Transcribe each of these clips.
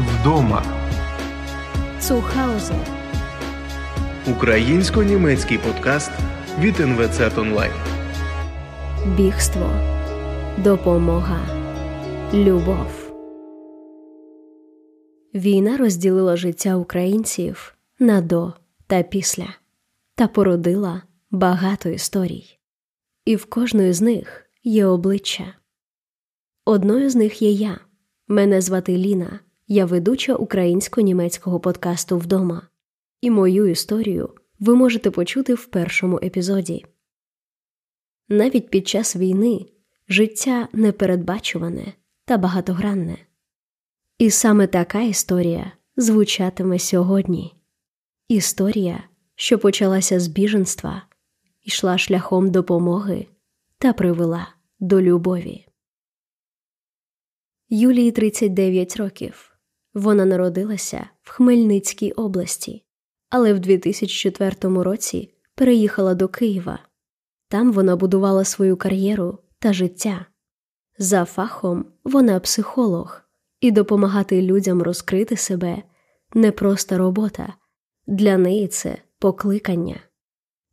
Вдома. Zuhause. Українсько-німецький подкаст від НВЦ Онлайн. Бігство. Допомога. Любов. Війна розділила життя українців на до та після та породила багато історій. І в кожної з них є обличчя. Одною з них є я. Мене звати Ліна, я ведуча українсько-німецького подкасту Вдома. І мою історію ви можете почути в першому епізоді. Навіть під час війни життя непередбачуване та багатогранне. І саме така історія звучатиме сьогодні. Історія, що почалася з біженства, йшла шляхом допомоги та привела до любові. Юлії 39 років. Вона народилася в Хмельницькій області, але в 2004 році переїхала до Києва. Там вона будувала свою кар'єру та життя. За фахом вона психолог, і допомагати людям розкрити себе не просто робота, для неї це покликання.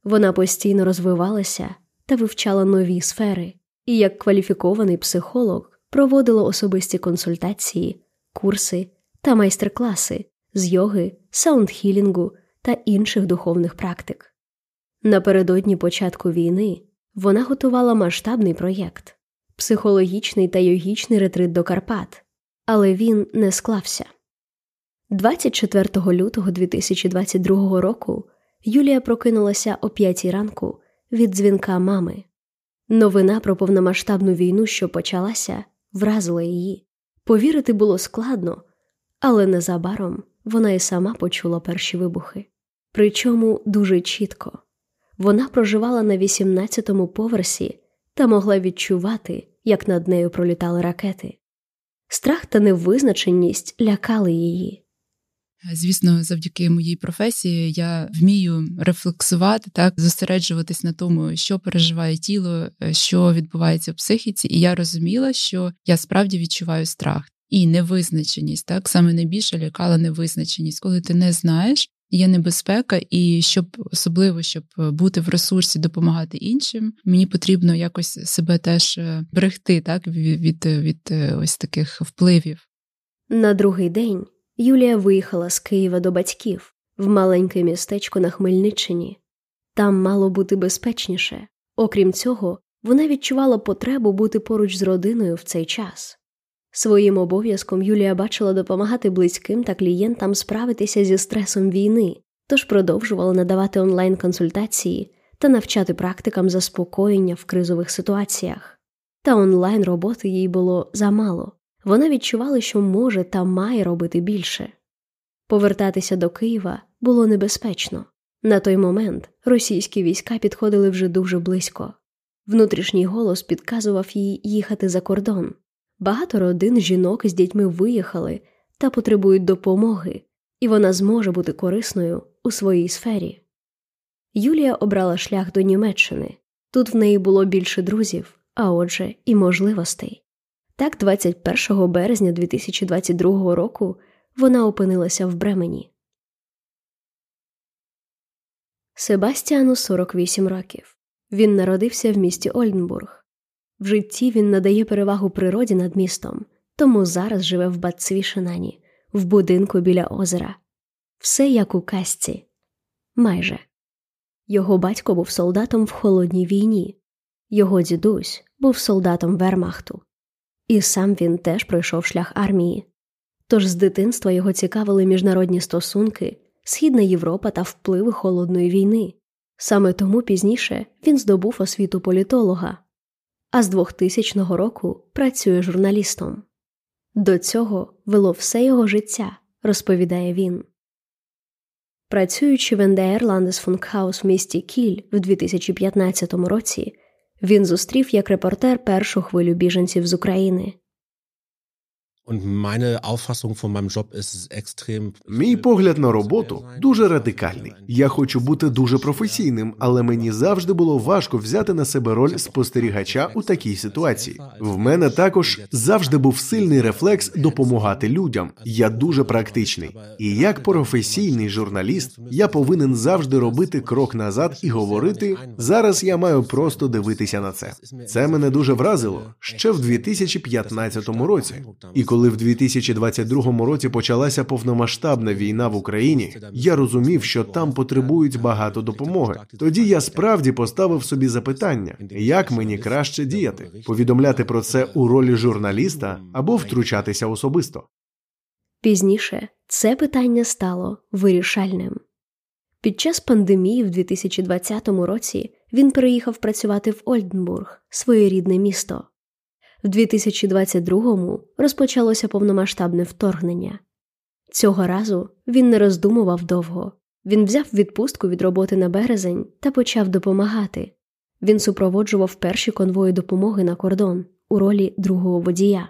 Вона постійно розвивалася та вивчала нові сфери, і як кваліфікований психолог проводила особисті консультації, курси та майстер-класи з йоги, саундхілінгу та інших духовних практик. Напередодні початку війни вона готувала масштабний проєкт психологічний та йогічний ретрит до Карпат, але він не склався. 24 лютого 2022 року Юлія прокинулася о 5 ранку від дзвінка мами. Новина про повномасштабну війну, що почалася, вразила її. Повірити було складно, але незабаром вона і сама почула перші вибухи. Причому дуже чітко вона проживала на 18-му поверсі та могла відчувати, як над нею пролітали ракети. Страх та невизначеність лякали її. Звісно, завдяки моїй професії я вмію рефлексувати, так зосереджуватись на тому, що переживає тіло, що відбувається в психіці, і я розуміла, що я справді відчуваю страх і невизначеність. Так саме найбільше лякала невизначеність, коли ти не знаєш. Є небезпека, і щоб особливо щоб бути в ресурсі, допомагати іншим, мені потрібно якось себе теж берегти, так від, від, від ось таких впливів. На другий день Юлія виїхала з Києва до батьків в маленьке містечко на Хмельниччині. Там мало бути безпечніше. Окрім цього, вона відчувала потребу бути поруч з родиною в цей час. Своїм обов'язком Юлія бачила допомагати близьким та клієнтам справитися зі стресом війни, тож продовжувала надавати онлайн-консультації та навчати практикам заспокоєння в кризових ситуаціях. Та онлайн роботи їй було замало. Вона відчувала, що може та має робити більше. Повертатися до Києва було небезпечно. На той момент російські війська підходили вже дуже близько. Внутрішній голос підказував їй їхати за кордон. Багато родин жінок з дітьми виїхали та потребують допомоги, і вона зможе бути корисною у своїй сфері. Юлія обрала шлях до Німеччини. Тут в неї було більше друзів, а отже, і можливостей. Так, 21 березня 2022 року вона опинилася в Бремені. Себастіану 48 років. Він народився в місті Ольденбург. В житті він надає перевагу природі над містом, тому зараз живе в Бацвішенані, в будинку біля озера. Все як у казці. Майже його батько був солдатом в холодній війні, його дідусь був солдатом Вермахту. І сам він теж пройшов шлях армії. Тож з дитинства його цікавили міжнародні стосунки, Східна Європа та впливи холодної війни. Саме тому пізніше він здобув освіту політолога, а з 2000 року працює журналістом. До цього вело все його життя, розповідає він. Працюючи в НДР Ландесфункхаус в місті Кіль в 2015 році, він зустрів як репортер першу хвилю біженців з України. Мій погляд на роботу дуже радикальний. Я хочу бути дуже професійним, але мені завжди було важко взяти на себе роль спостерігача у такій ситуації. В мене також завжди був сильний рефлекс допомагати людям. Я дуже практичний. І як професійний журналіст, я повинен завжди робити крок назад і говорити: зараз я маю просто дивитися на це. Це мене дуже вразило ще в 2015 році. І коли в 2022 році почалася повномасштабна війна в Україні, я розумів, що там потребують багато допомоги. Тоді я справді поставив собі запитання, як мені краще діяти, повідомляти про це у ролі журналіста або втручатися особисто. Пізніше це питання стало вирішальним. Під час пандемії в 2020 році він переїхав працювати в Ольденбург, своє рідне місто. В 2022-му розпочалося повномасштабне вторгнення. Цього разу він не роздумував довго. Він взяв відпустку від роботи на березень та почав допомагати. Він супроводжував перші конвої допомоги на кордон у ролі другого водія.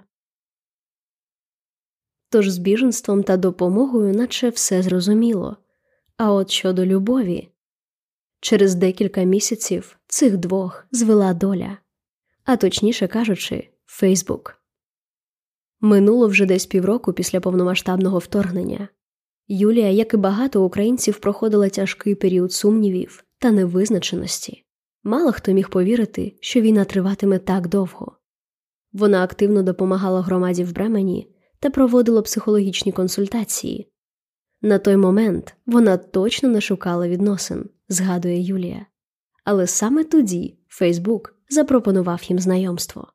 Тож з біженством та допомогою, наче все зрозуміло. А от щодо любові, через декілька місяців цих двох звела доля, а точніше кажучи, Фейсбук. Минуло вже десь півроку після повномасштабного вторгнення. Юлія, як і багато українців, проходила тяжкий період сумнівів та невизначеності. Мало хто міг повірити, що війна триватиме так довго. Вона активно допомагала громаді в Бремені та проводила психологічні консультації. На той момент вона точно не шукала відносин, згадує Юлія. Але саме тоді Фейсбук запропонував їм знайомство.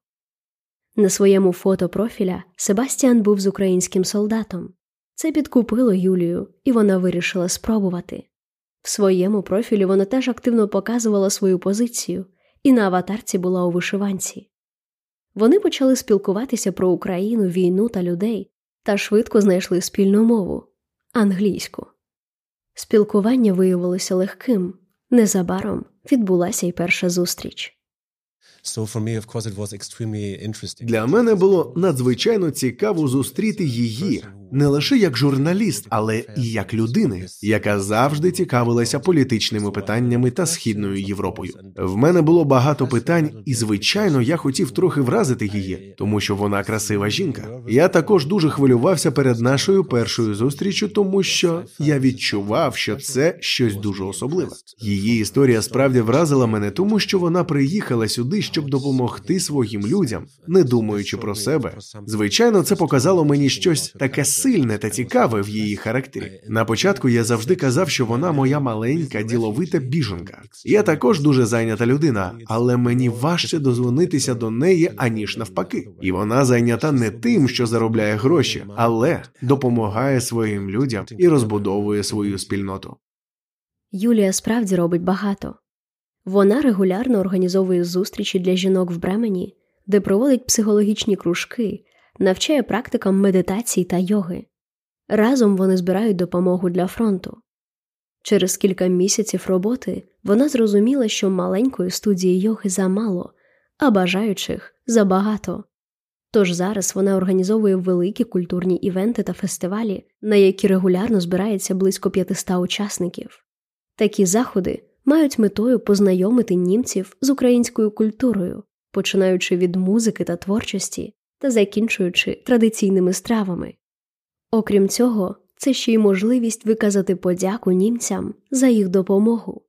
На своєму фото профіля Себастіан був з українським солдатом. Це підкупило Юлію, і вона вирішила спробувати. В своєму профілі вона теж активно показувала свою позицію, і на аватарці була у вишиванці. Вони почали спілкуватися про Україну, війну та людей та швидко знайшли спільну мову англійську. Спілкування виявилося легким. Незабаром відбулася й перша зустріч. Для мене було надзвичайно цікаво зустріти її не лише як журналіст, але і як людини, яка завжди цікавилася політичними питаннями та східною Європою. В мене було багато питань, і звичайно, я хотів трохи вразити її, тому що вона красива жінка. Я також дуже хвилювався перед нашою першою зустрічю, тому що я відчував, що це щось дуже особливе. Її історія справді вразила мене, тому що вона приїхала сюди, щоб допомогти своїм людям, не думаючи про себе. Звичайно, це показало мені щось таке сильне та цікаве в її характері. На початку я завжди казав, що вона моя маленька діловита біженка. Я також дуже зайнята людина, але мені важче дозвонитися до неї аніж навпаки. І вона зайнята не тим, що заробляє гроші, але допомагає своїм людям і розбудовує свою спільноту. Юлія справді робить багато. Вона регулярно організовує зустрічі для жінок в Бремені, де проводить психологічні кружки, навчає практикам медитації та йоги. Разом вони збирають допомогу для фронту. Через кілька місяців роботи вона зрозуміла, що маленької студії йоги замало, а бажаючих забагато. Тож зараз вона організовує великі культурні івенти та фестивалі, на які регулярно збирається близько 500 учасників. Такі заходи мають метою познайомити німців з українською культурою, починаючи від музики та творчості та закінчуючи традиційними стравами. Окрім цього, це ще й можливість виказати подяку німцям за їх допомогу.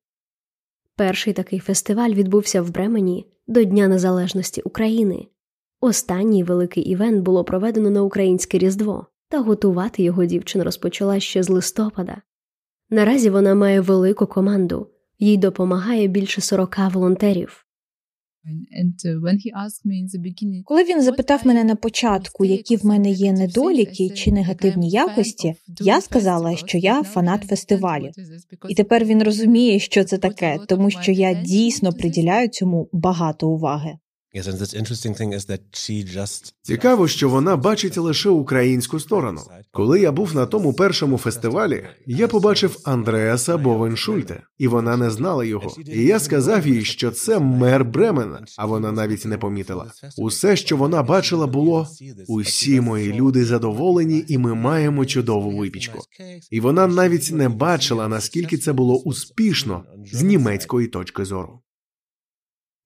Перший такий фестиваль відбувся в Бремені до Дня Незалежності України. Останній великий івент було проведено на українське Різдво, та готувати його дівчина розпочала ще з листопада. Наразі вона має велику команду, їй допомагає більше 40 волонтерів. Uh, Коли він запитав мене на початку, які в мене є недоліки чи негативні якості, я сказала, що я фанат фестивалів. І тепер він розуміє, що це таке, тому що я дійсно приділяю цьому багато уваги. Цікаво, що вона бачить лише українську сторону. Коли я був на тому першому фестивалі, я побачив Андреаса Бовеншульте, і вона не знала його. І я сказав їй, що це мер Бремена, а вона навіть не помітила. Усе, що вона бачила, було усі мої люди задоволені, і ми маємо чудову випічку. І вона навіть не бачила наскільки це було успішно з німецької точки зору.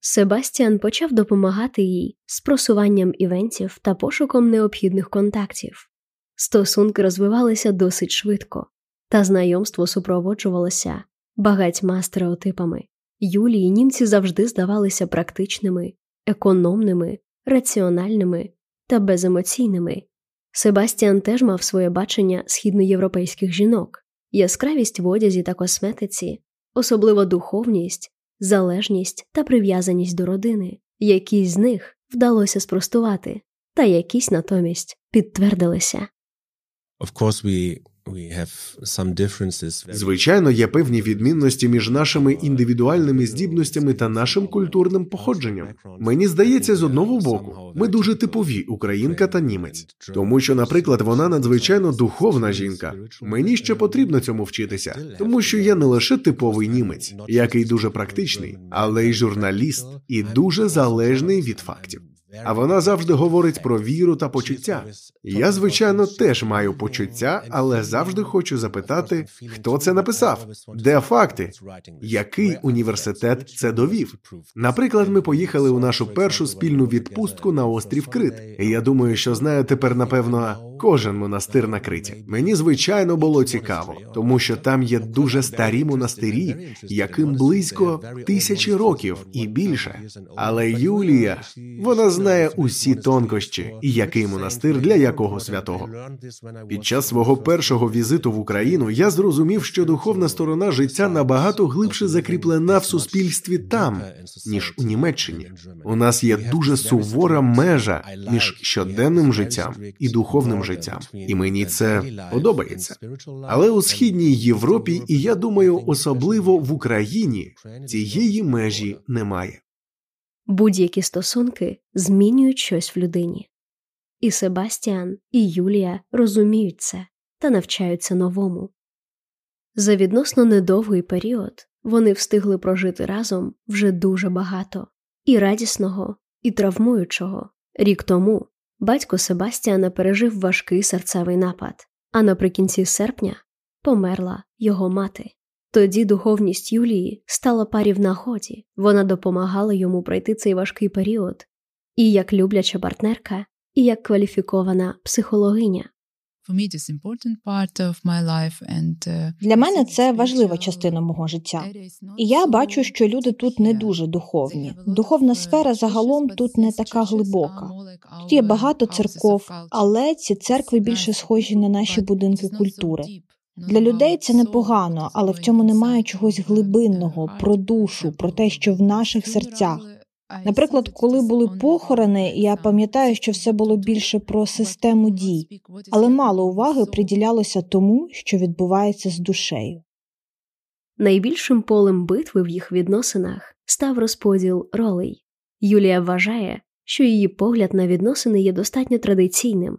Себастіан почав допомагати їй з просуванням івентів та пошуком необхідних контактів. Стосунки розвивалися досить швидко, та знайомство супроводжувалося багатьма стереотипами. Юлії німці завжди здавалися практичними, економними, раціональними та беземоційними. Себастіан теж мав своє бачення східноєвропейських жінок, яскравість в одязі та косметиці, особливо духовність залежність та прив'язаність до родини, якісь з них вдалося спростувати, та якісь натомість підтвердилися. Of course we Звичайно, є певні відмінності між нашими індивідуальними здібностями та нашим культурним походженням. Мені здається, з одного боку, ми дуже типові українка та німець, тому що, наприклад, вона надзвичайно духовна жінка. Мені ще потрібно цьому вчитися, тому що я не лише типовий німець, який дуже практичний, але й журналіст і дуже залежний від фактів. А вона завжди говорить про віру та почуття. Я, звичайно, теж маю почуття, але завжди хочу запитати, хто це написав, де факти, який університет це довів. Наприклад, ми поїхали у нашу першу спільну відпустку на острів Крит. І Я думаю, що знаю тепер, напевно, кожен монастир на Криті. Мені звичайно було цікаво, тому що там є дуже старі монастирі, яким близько тисячі років і більше. Але Юлія, вона знає усі тонкощі і який монастир для якого святого. Під час свого першого візиту в Україну я зрозумів, що духовна сторона життя набагато глибше закріплена в суспільстві там, ніж у Німеччині. У нас є дуже сувора межа між щоденним життям і духовним життям, і мені це подобається. Але у східній Європі, і я думаю, особливо в Україні цієї межі немає. Будь-які стосунки змінюють щось в людині. І Себастіан, і Юлія розуміють це та навчаються новому. За відносно недовгий період вони встигли прожити разом вже дуже багато і радісного, і травмуючого. Рік тому батько Себастіана пережив важкий серцевий напад, а наприкінці серпня померла його мати. Тоді духовність Юлії стала парі в нагоді, вона допомагала йому пройти цей важкий період, і як любляча партнерка, і як кваліфікована психологиня. Uh, Для мене це важлива частина мого життя. І я бачу, що люди тут не дуже духовні. Духовна сфера загалом тут не така глибока. Тут є багато церков, але ці церкви більше схожі на наші будинки культури. Для людей це непогано, але в цьому немає чогось глибинного, про душу, про те, що в наших серцях. Наприклад, коли були похорони, я пам'ятаю, що все було більше про систему дій, але мало уваги приділялося тому, що відбувається з душею. Найбільшим полем битви в їх відносинах став розподіл ролей. Юлія вважає, що її погляд на відносини є достатньо традиційним.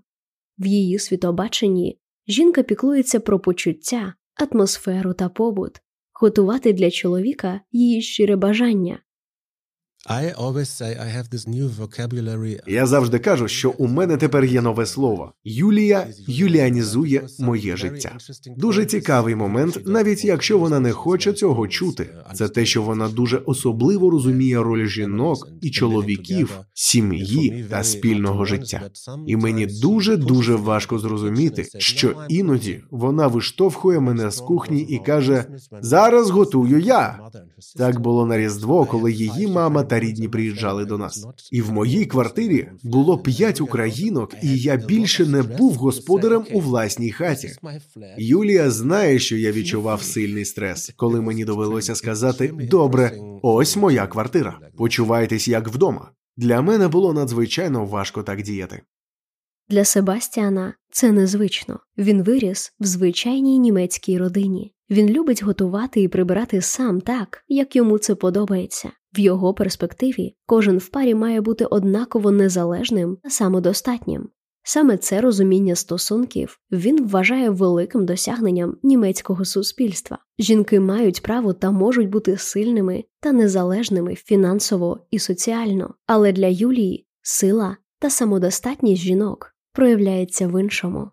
В її світобаченні Жінка піклується про почуття, атмосферу та побут, готувати для чоловіка її щире бажання, я завжди кажу, що у мене тепер є нове слово. Юлія юліанізує моє життя. Дуже цікавий момент, навіть якщо вона не хоче цього чути. Це те, що вона дуже особливо розуміє роль жінок і чоловіків, сім'ї та спільного життя. І мені дуже дуже важко зрозуміти, що іноді вона виштовхує мене з кухні і каже: Зараз готую я. Так було на різдво, коли її мама та рідні приїжджали до нас. І в моїй квартирі було п'ять українок, і я більше не був господарем у власній хаті. Юлія знає, що я відчував сильний стрес, коли мені довелося сказати: добре, ось моя квартира. Почувайтесь як вдома. Для мене було надзвичайно важко так діяти. Для Себастіана це незвично. Він виріс в звичайній німецькій родині. Він любить готувати і прибирати сам так, як йому це подобається. В його перспективі кожен в парі має бути однаково незалежним та самодостатнім. Саме це розуміння стосунків він вважає великим досягненням німецького суспільства. Жінки мають право та можуть бути сильними та незалежними фінансово і соціально, але для Юлії сила та самодостатність жінок проявляється в іншому.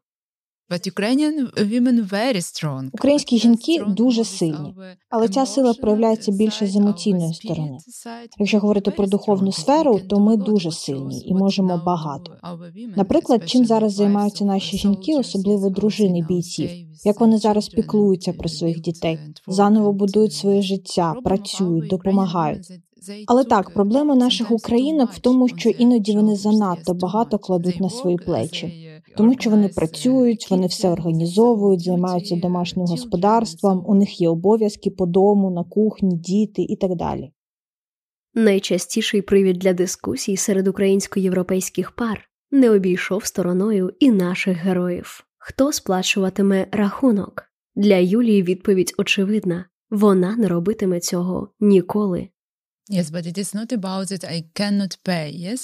Українські жінки дуже сильні, але ця сила проявляється більше з емоційної сторони. Якщо говорити про духовну сферу, то ми дуже сильні і можемо багато. Наприклад, чим зараз займаються наші жінки, особливо дружини бійців, як вони зараз піклуються про своїх дітей, заново будують своє життя, працюють, допомагають. Але так, проблема наших українок в тому, що іноді вони занадто багато кладуть на свої плечі тому що вони працюють, вони все організовують, займаються домашнім господарством, у них є обов'язки по дому, на кухні, діти і так далі. Найчастіший привід для дискусій серед українсько-європейських пар не обійшов стороною і наших героїв. Хто сплачуватиме рахунок? Для Юлії відповідь очевидна вона не робитиме цього ніколи.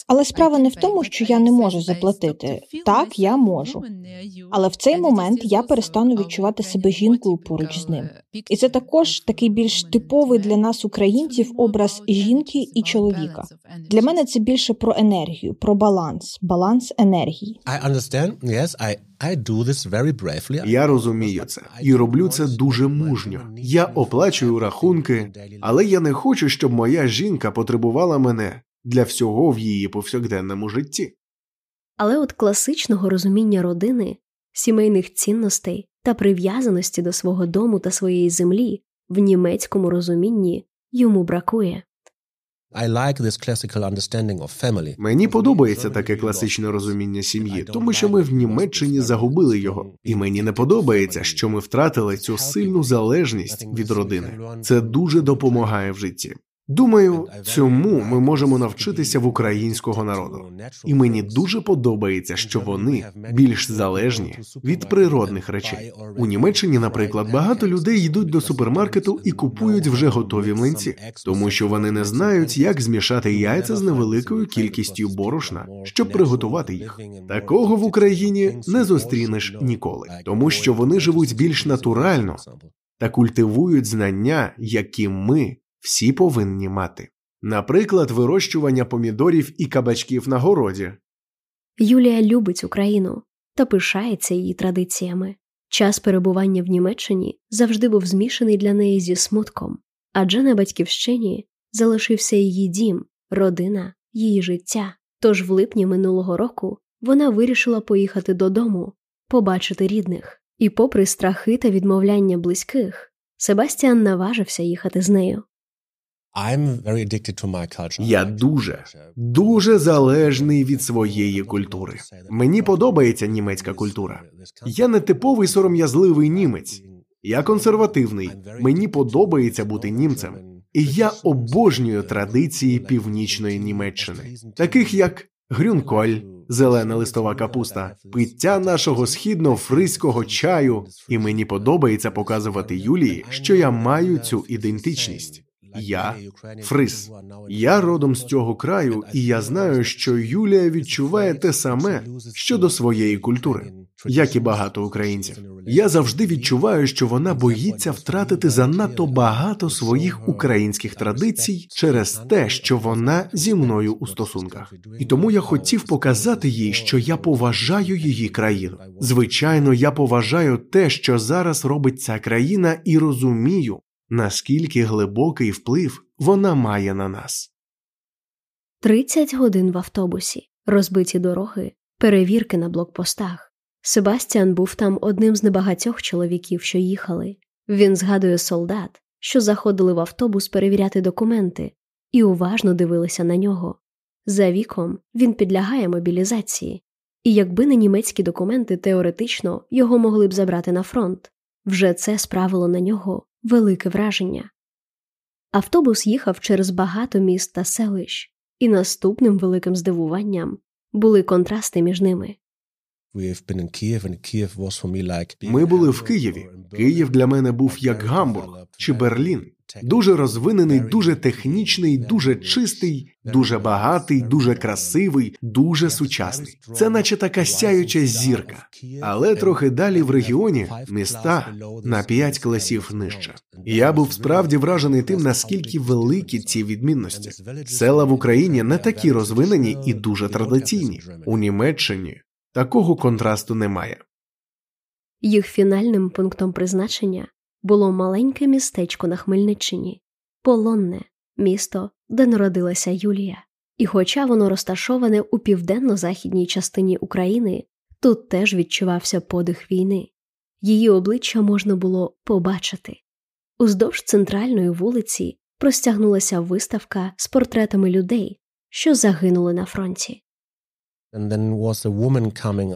Але справа не в тому, що я не можу заплатити. Так, я можу. Але в цей момент я перестану відчувати себе жінкою поруч з ним. І це також такий більш типовий для нас, українців, образ жінки і чоловіка. Для мене це більше про енергію, про баланс, баланс енергії. I understand. Yes, I I do this very bravely. Я розумію це і роблю це дуже мужньо. Я оплачую рахунки, але я не хочу, щоб моя жінка потребувала мене для всього в її повсякденному житті. Але от класичного розуміння родини, сімейних цінностей та прив'язаності до свого дому та своєї землі в німецькому розумінні йому бракує. I like this classical understanding of family. Мені подобається таке класичне розуміння сім'ї, тому що ми в Німеччині загубили його, і мені не подобається, що ми втратили цю сильну залежність від родини. Це дуже допомагає в житті. Думаю, цьому ми можемо навчитися в українського народу, і мені дуже подобається, що вони більш залежні від природних речей. У Німеччині, наприклад, багато людей йдуть до супермаркету і купують вже готові млинці, тому що вони не знають, як змішати яйця з невеликою кількістю борошна, щоб приготувати їх. Такого в Україні не зустрінеш ніколи, тому що вони живуть більш натурально та культивують знання, які ми всі повинні мати. Наприклад, вирощування помідорів і кабачків на городі. Юлія любить Україну та пишається її традиціями. Час перебування в Німеччині завжди був змішаний для неї зі смутком, адже на батьківщині залишився її дім, родина, її життя. Тож в липні минулого року вона вирішила поїхати додому, побачити рідних, і, попри страхи та відмовляння близьких, Себастіан наважився їхати з нею. Я дуже дуже залежний від своєї культури. Мені подобається німецька культура. Я не типовий сором'язливий німець. Я консервативний. Мені подобається бути німцем, і я обожнюю традиції північної Німеччини, таких як грюнколь, зелена листова капуста, пиття нашого східно-фризького чаю. І мені подобається показувати Юлії, що я маю цю ідентичність. Я Фрис. Я родом з цього краю, і я знаю, що Юлія відчуває те саме щодо своєї культури, як і багато українців. Я завжди відчуваю, що вона боїться втратити занадто багато своїх українських традицій через те, що вона зі мною у стосунках. І тому я хотів показати їй, що я поважаю її країну. Звичайно, я поважаю те, що зараз робить ця країна, і розумію, наскільки глибокий вплив вона має на нас. 30 годин в автобусі, розбиті дороги, перевірки на блокпостах. Себастьян був там одним з небагатьох чоловіків, що їхали. Він згадує солдат, що заходили в автобус перевіряти документи, і уважно дивилися на нього. За віком він підлягає мобілізації, і якби не німецькі документи, теоретично його могли б забрати на фронт. Вже це справило на нього велике враження. Автобус їхав через багато міст та селищ, і наступним великим здивуванням були контрасти між ними. Ми були в Києві. Київ для мене був як Гамбург чи Берлін. Дуже розвинений, дуже технічний, дуже чистий, дуже багатий, дуже красивий, дуже сучасний. Це наче така сяюча зірка, але трохи далі в регіоні міста на п'ять класів нижче. Я був справді вражений тим, наскільки великі ці відмінності. Села в Україні не такі розвинені і дуже традиційні. У Німеччині такого контрасту немає. Їх фінальним пунктом призначення було маленьке містечко на Хмельниччині, полонне місто, де народилася Юлія. І, хоча воно розташоване у південно-західній частині України, тут теж відчувався подих війни. Її обличчя можна було побачити. Уздовж центральної вулиці простягнулася виставка з портретами людей, що загинули на фронті.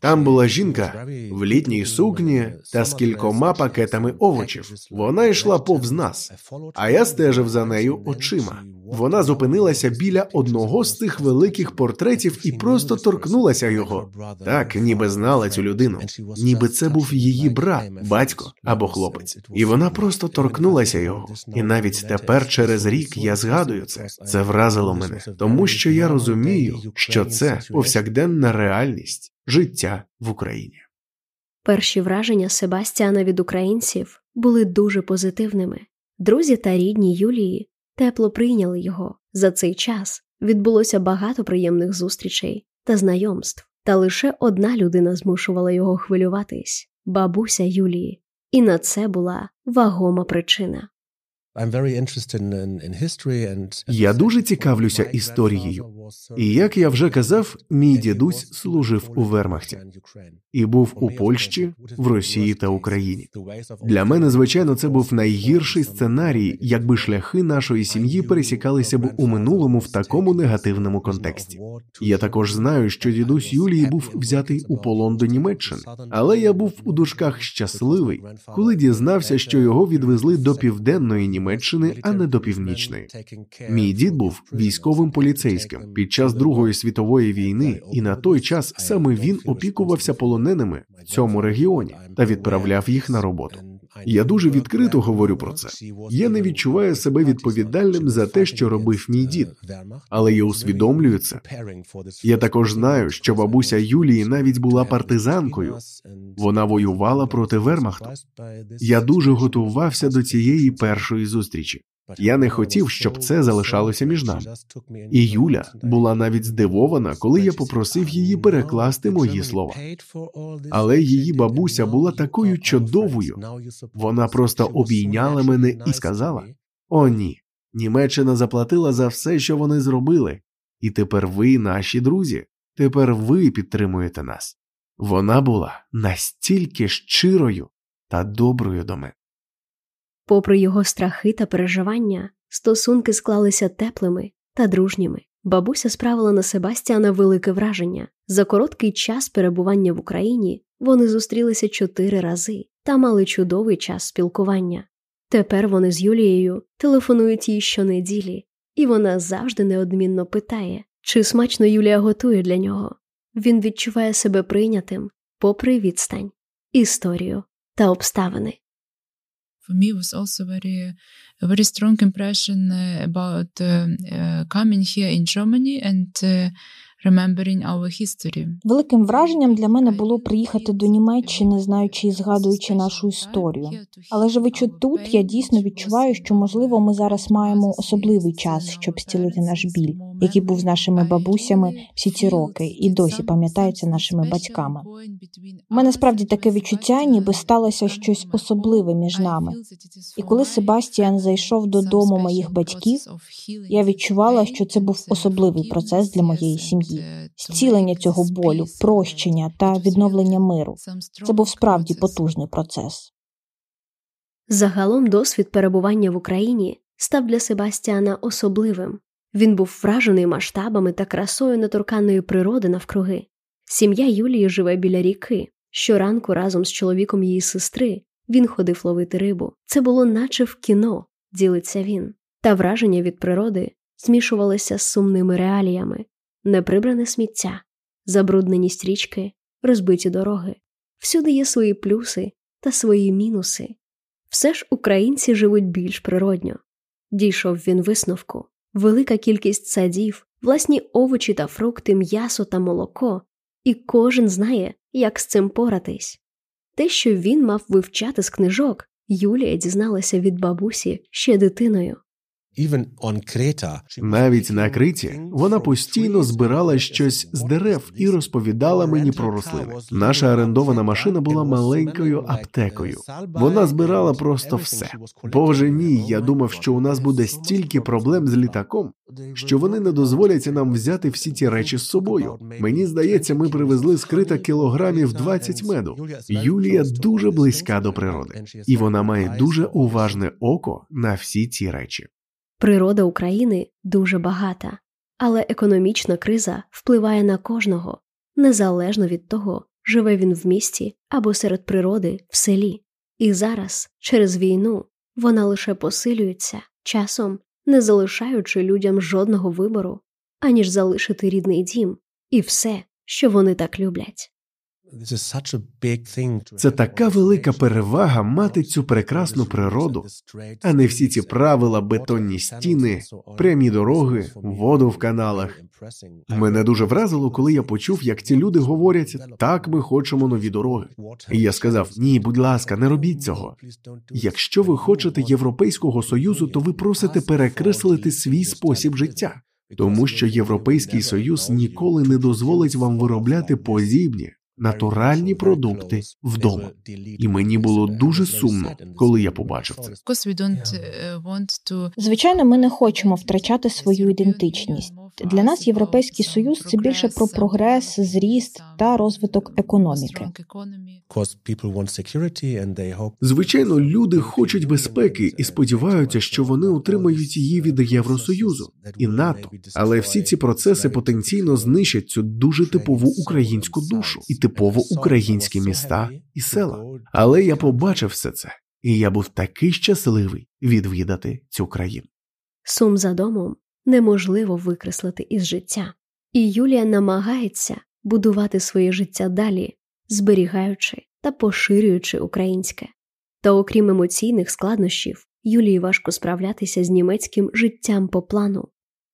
Там була жінка в літній сукні та з кількома пакетами овочів. Вона йшла повз нас, а я стежив за нею очима. Вона зупинилася біля одного з цих великих портретів і просто торкнулася його. Так, ніби знала цю людину, ніби це був її брат, батько або хлопець, і вона просто торкнулася його. І навіть тепер, через рік, я згадую це. Це вразило мене, тому що я розумію, що це повсякденна реальність життя в Україні. Перші враження Себастіана від українців були дуже позитивними. Друзі та рідні Юлії тепло прийняли його. За цей час відбулося багато приємних зустрічей та знайомств, та лише одна людина змушувала його хвилюватись бабуся Юлії, і на це була вагома причина. Я дуже цікавлюся історією. І як я вже казав, мій дідусь служив у Вермахті і був у Польщі, в Росії та Україні. Для мене, звичайно, це був найгірший сценарій, якби шляхи нашої сім'ї пересікалися б у минулому в такому негативному контексті. Я також знаю, що дідусь Юлії був взятий у полон до Німеччини, але я був у дужках щасливий, коли дізнався, що його відвезли до південної Німеччини, а не до північної. Мій дід був військовим поліцейським під час Другої світової війни, і на той час саме він опікувався полоненими в цьому регіоні та відправляв їх на роботу. Я дуже відкрито говорю про це. Я не відчуваю себе відповідальним за те, що робив мій дід, але я усвідомлюю це. Я також знаю, що бабуся Юлії навіть була партизанкою. Вона воювала проти Вермахту. Я дуже готувався до цієї першої зустрічі. Я не хотів, щоб це залишалося між нами. І Юля була навіть здивована, коли я попросив її перекласти мої слова. Але її бабуся була такою чудовою. Вона просто обійняла мене і сказала: О, ні, Німеччина заплатила за все, що вони зробили, і тепер ви наші друзі. Тепер ви підтримуєте нас. Вона була настільки щирою та доброю до мене. Попри його страхи та переживання, стосунки склалися теплими та дружніми. Бабуся справила на Себастіана велике враження. За короткий час перебування в Україні вони зустрілися чотири рази та мали чудовий час спілкування. Тепер вони з Юлією телефонують їй щонеділі, і вона завжди неодмінно питає, чи смачно Юлія готує для нього. Він відчуває себе прийнятим, попри відстань, історію та обставини. For me was also very a very strong impression uh, about uh, uh, coming here in Germany and remembering our history. Великим враженням для мене було приїхати до Німеччини, знаючи і згадуючи нашу історію. Але живучи тут, я дійсно відчуваю, що можливо ми зараз маємо особливий час, щоб стілити наш біль, який був з нашими бабусями всі ці роки, і досі пам'ятається нашими батьками. У мене справді таке відчуття, ніби сталося щось особливе між нами. І коли Себастіан зайшов додому моїх батьків, я відчувала, що це був особливий процес для моєї сім'ї зцілення цього болю, прощення та відновлення миру. Це був справді потужний процес. Загалом досвід перебування в Україні став для Себастіана особливим. Він був вражений масштабами та красою неторканої природи навкруги. Сім'я Юлії живе біля ріки. Щоранку разом з чоловіком її сестри він ходив ловити рибу. Це було наче в кіно, ділиться він. Та враження від природи змішувалися з сумними реаліями неприбране сміття, забруднені стрічки, розбиті дороги. Всюди є свої плюси та свої мінуси. Все ж українці живуть більш природньо. Дійшов він висновку велика кількість садів, власні овочі та фрукти, м'ясо та молоко, і кожен знає, як з цим поратись. Те, що він мав вивчати з книжок, Юлія дізналася від бабусі ще дитиною. Навіть на Криті вона постійно збирала щось з дерев і розповідала мені про рослини. Наша орендована машина була маленькою аптекою. Вона збирала просто все. Боже ні, я думав, що у нас буде стільки проблем з літаком, що вони не дозволять нам взяти всі ті речі з собою. Мені здається, ми привезли скрита кілограмів 20 меду. Юлія дуже близька до природи, і вона має дуже уважне око на всі ці речі. Природа України дуже багата, але економічна криза впливає на кожного, незалежно від того, живе він в місті або серед природи в селі. І зараз, через війну, вона лише посилюється часом, не залишаючи людям жодного вибору, аніж залишити рідний дім і все, що вони так люблять. Це така велика перевага мати цю прекрасну природу, а не всі ці правила, бетонні стіни, прямі дороги, воду в каналах. Мене дуже вразило, коли я почув, як ці люди говорять так, ми хочемо нові дороги. І я сказав: ні, будь ласка, не робіть цього. Якщо ви хочете Європейського союзу, то ви просите перекреслити свій спосіб життя, тому що Європейський союз ніколи не дозволить вам виробляти подібні натуральні продукти вдома. І мені було дуже сумно, коли я побачив це. Uh, Звичайно, ми не хочемо втрачати свою ідентичність. Для нас європейський союз це більше про прогрес, зріст та розвиток економіки. Звичайно, люди хочуть безпеки і сподіваються, що вони отримають її від Євросоюзу і НАТО. Але всі ці процеси потенційно знищать цю дуже типову українську душу і типово українські міста і села. Але я побачив все це, і я був такий щасливий відвідати цю країну. Сум за домом неможливо викреслити із життя, і Юлія намагається будувати своє життя далі, зберігаючи та поширюючи українське. Та окрім емоційних складнощів, Юлії важко справлятися з німецьким життям по плану.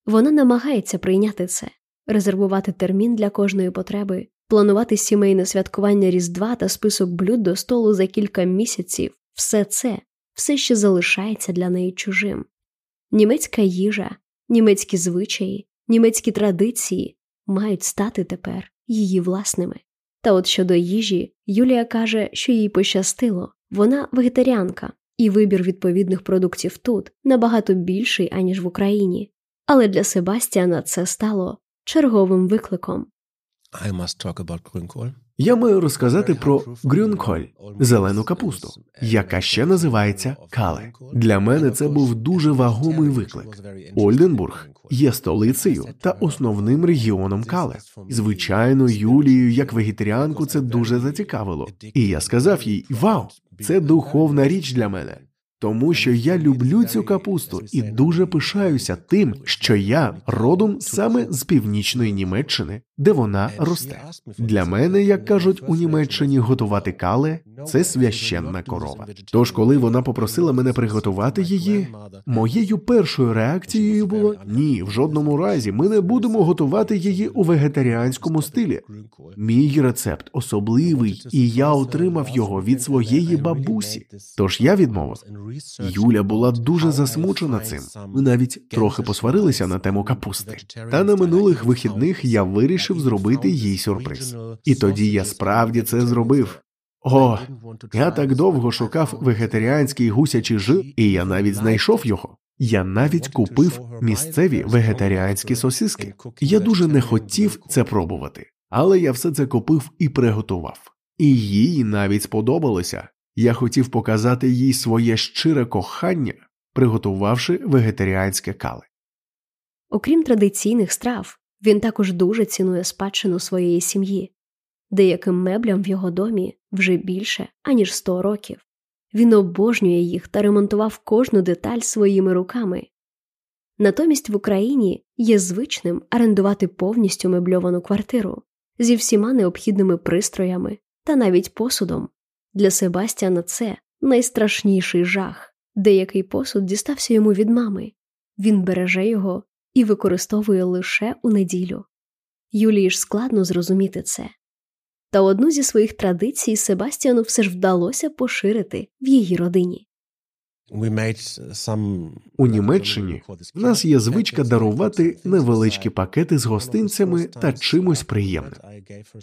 Вона намагається прийняти це, резервувати термін для кожної потреби, планувати сімейне святкування Різдва та список блюд до столу за кілька місяців все це все ще залишається для неї чужим. Німецька їжа, німецькі звичаї, німецькі традиції мають стати тепер її власними. Та от щодо їжі, Юлія каже, що їй пощастило, вона вегетаріанка, і вибір відповідних продуктів тут набагато більший, аніж в Україні. Але для Себастіана це стало черговим викликом. I must talk about grünkohl. Я маю розказати про грюнколь зелену капусту, яка ще називається кале. Для мене це був дуже вагомий виклик. Ольденбург є столицею та основним регіоном кале. Звичайно, Юлію, як вегетаріанку, це дуже зацікавило. І я сказав їй: Вау, це духовна річ для мене тому що я люблю цю капусту і дуже пишаюся тим, що я родом саме з північної Німеччини, де вона росте. Для мене, як кажуть у Німеччині, готувати кале це священна корова. Тож, коли вона попросила мене приготувати її, моєю першою реакцією було ні, в жодному разі ми не будемо готувати її у вегетаріанському стилі. Мій рецепт особливий, і я отримав його від своєї бабусі. Тож я відмовив. Юля була дуже засмучена цим. Ми навіть трохи посварилися на тему капусти. Та на минулих вихідних я вирішив зробити їй сюрприз. І тоді я справді це зробив. О, я так довго шукав вегетаріанський гусячий жир, і я навіть знайшов його. Я навіть купив місцеві вегетаріанські сосиски. Я дуже не хотів це пробувати, але я все це купив і приготував. І їй навіть сподобалося. Я хотів показати їй своє щире кохання, приготувавши вегетаріанське кали. Окрім традиційних страв, він також дуже цінує спадщину своєї сім'ї. Деяким меблям в його домі вже більше аніж сто років. Він обожнює їх та ремонтував кожну деталь своїми руками. Натомість в Україні є звичним орендувати повністю мебльовану квартиру, зі всіма необхідними пристроями та навіть посудом. Для Себастьяна це найстрашніший жах. Деякий посуд дістався йому від мами. Він береже його і використовує лише у неділю. Юлії ж складно зрозуміти це. Та одну зі своїх традицій Себастіану все ж вдалося поширити в її родині. У Німеччині в нас є звичка дарувати невеличкі пакети з гостинцями та чимось приємним.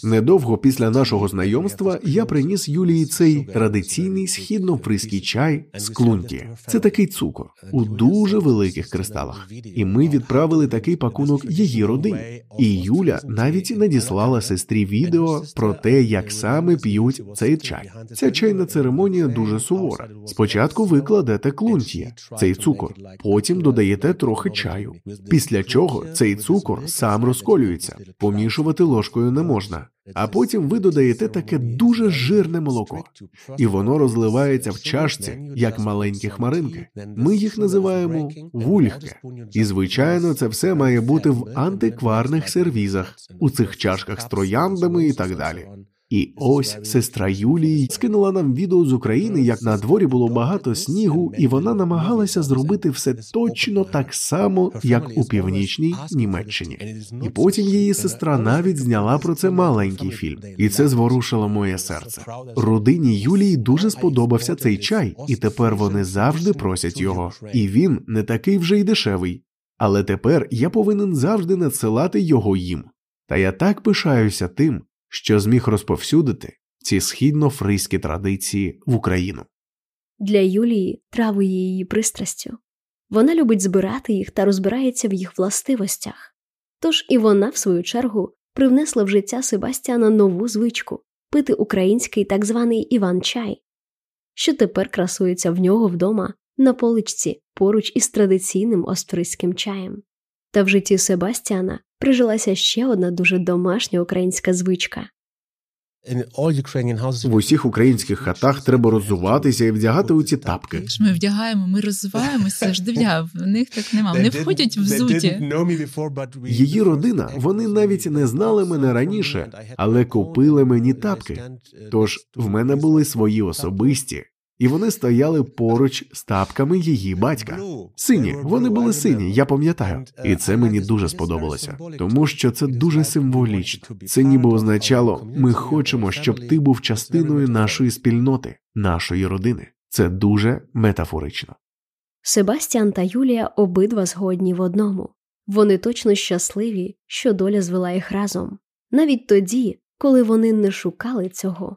Недовго після нашого знайомства я приніс Юлії цей традиційний східно-фриський чай з клунті. Це такий цукор у дуже великих кристалах. І ми відправили такий пакунок її родині. І Юля навіть надіслала сестрі відео про те, як саме п'ють цей чай. Ця чайна церемонія дуже сувора. Спочатку викладе кладете клунтія, цей цукор, потім додаєте трохи чаю. Після чого цей цукор сам розколюється, помішувати ложкою не можна. А потім ви додаєте таке дуже жирне молоко, і воно розливається в чашці, як маленькі хмаринки. Ми їх називаємо вульхки. І звичайно, це все має бути в антикварних сервізах, у цих чашках з трояндами і так далі. І ось сестра Юлії скинула нам відео з України, як на дворі було багато снігу, і вона намагалася зробити все точно так само, як у північній Німеччині. І потім її сестра навіть зняла про це маленький фільм, і це зворушило моє серце. Родині Юлії дуже сподобався цей чай, і тепер вони завжди просять його. І він не такий вже й дешевий. Але тепер я повинен завжди надсилати його їм. Та я так пишаюся тим, що зміг розповсюдити ці східно-фризькі традиції в Україну. Для Юлії трави її пристрастю. Вона любить збирати їх та розбирається в їх властивостях. Тож і вона, в свою чергу, привнесла в життя Себастьяна нову звичку пити український так званий Іван чай, що тепер красується в нього вдома на поличці поруч із традиційним остризьким чаєм. Та в житті Себастьяна прижилася ще одна дуже домашня українська звичка. В усіх українських хатах треба роззуватися і вдягати у ці тапки. Ми вдягаємо, ми розвиваємося ж дивля, в них так нема. Вони входять в взуті. Її родина, вони навіть не знали мене раніше, але купили мені тапки. Тож в мене були свої особисті і вони стояли поруч з тапками її батька. Сині, вони були сині, я пам'ятаю, і це мені дуже сподобалося, тому що це дуже символічно. Це ніби означало, ми хочемо, щоб ти був частиною нашої спільноти, нашої родини. Це дуже метафорично. Себастьян та Юлія обидва згодні в одному. Вони точно щасливі, що доля звела їх разом, навіть тоді, коли вони не шукали цього.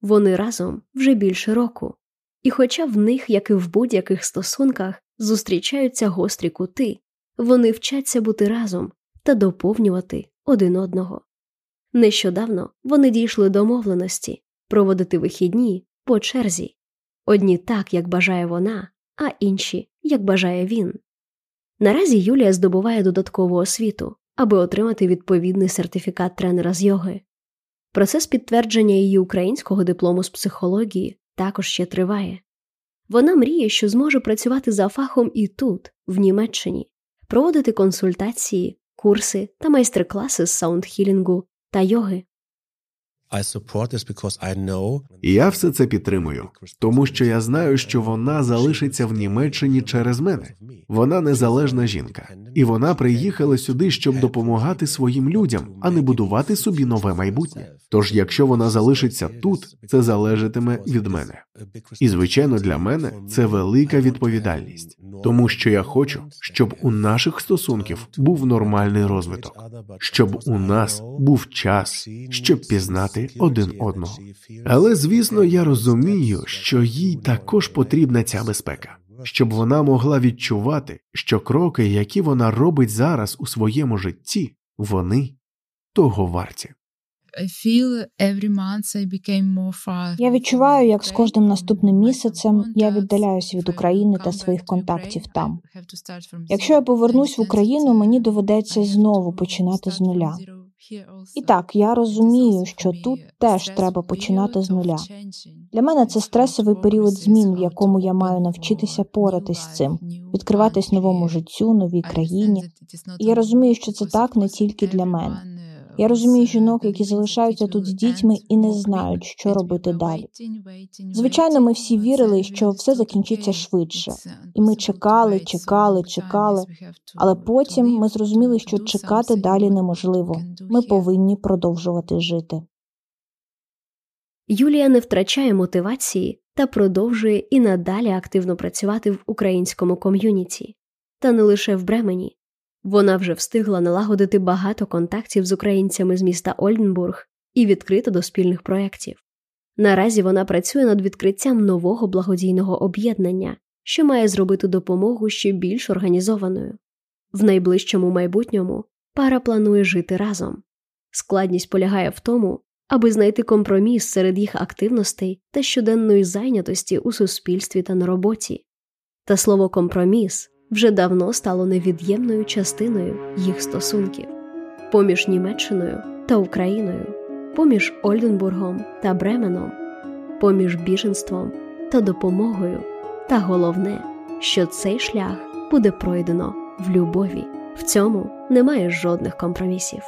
Вони разом вже більше року, і хоча в них, як і в будь-яких стосунках, зустрічаються гострі кути, вони вчаться бути разом та доповнювати один одного. Нещодавно вони дійшли домовленості проводити вихідні по черзі одні так, як бажає вона, а інші як бажає він. Наразі Юлія здобуває додаткову освіту, аби отримати відповідний сертифікат тренера з йоги. Процес підтвердження її українського диплому з психології також ще триває. Вона мріє, що зможе працювати за фахом і тут, в Німеччині, проводити консультації, курси та майстер-класи з саундхілінгу та йоги. Я все це підтримую, тому що я знаю, що вона залишиться в Німеччині через мене. Вона незалежна жінка, і вона приїхала сюди, щоб допомагати своїм людям, а не будувати собі нове майбутнє. Тож, якщо вона залишиться тут, це залежатиме від мене. І звичайно, для мене це велика відповідальність, тому що я хочу, щоб у наших стосунків був нормальний розвиток, щоб у нас був час, щоб пізнати один одного. Але звісно, я розумію, що їй також потрібна ця безпека щоб вона могла відчувати, що кроки, які вона робить зараз у своєму житті, вони того варті. Я відчуваю, як з кожним наступним місяцем я віддаляюся від України та своїх контактів там. Якщо я повернусь в Україну, мені доведеться знову починати з нуля. І так, я розумію, що тут теж треба починати з нуля. Для мене це стресовий період змін, в якому я маю навчитися поратись з цим, відкриватись новому життю, новій країні. І я розумію, що це так не тільки для мене. Я розумію жінок, які залишаються тут з дітьми і не знають, що робити далі. Звичайно, ми всі вірили, що все закінчиться швидше, і ми чекали, чекали, чекали. Але потім ми зрозуміли, що чекати далі неможливо. Ми повинні продовжувати жити. Юлія не втрачає мотивації та продовжує і надалі активно працювати в українському ком'юніті, та не лише в Бремені. Вона вже встигла налагодити багато контактів з українцями з міста Ольденбург і відкрита до спільних проєктів. Наразі вона працює над відкриттям нового благодійного об'єднання, що має зробити допомогу ще більш організованою. В найближчому майбутньому пара планує жити разом. Складність полягає в тому, аби знайти компроміс серед їх активностей та щоденної зайнятості у суспільстві та на роботі. Та слово компроміс вже давно стало невід'ємною частиною їх стосунків поміж Німеччиною та Україною, поміж Ольденбургом та Бременом, поміж біженством та допомогою. Та головне, що цей шлях буде пройдено в любові. В цьому немає жодних компромісів.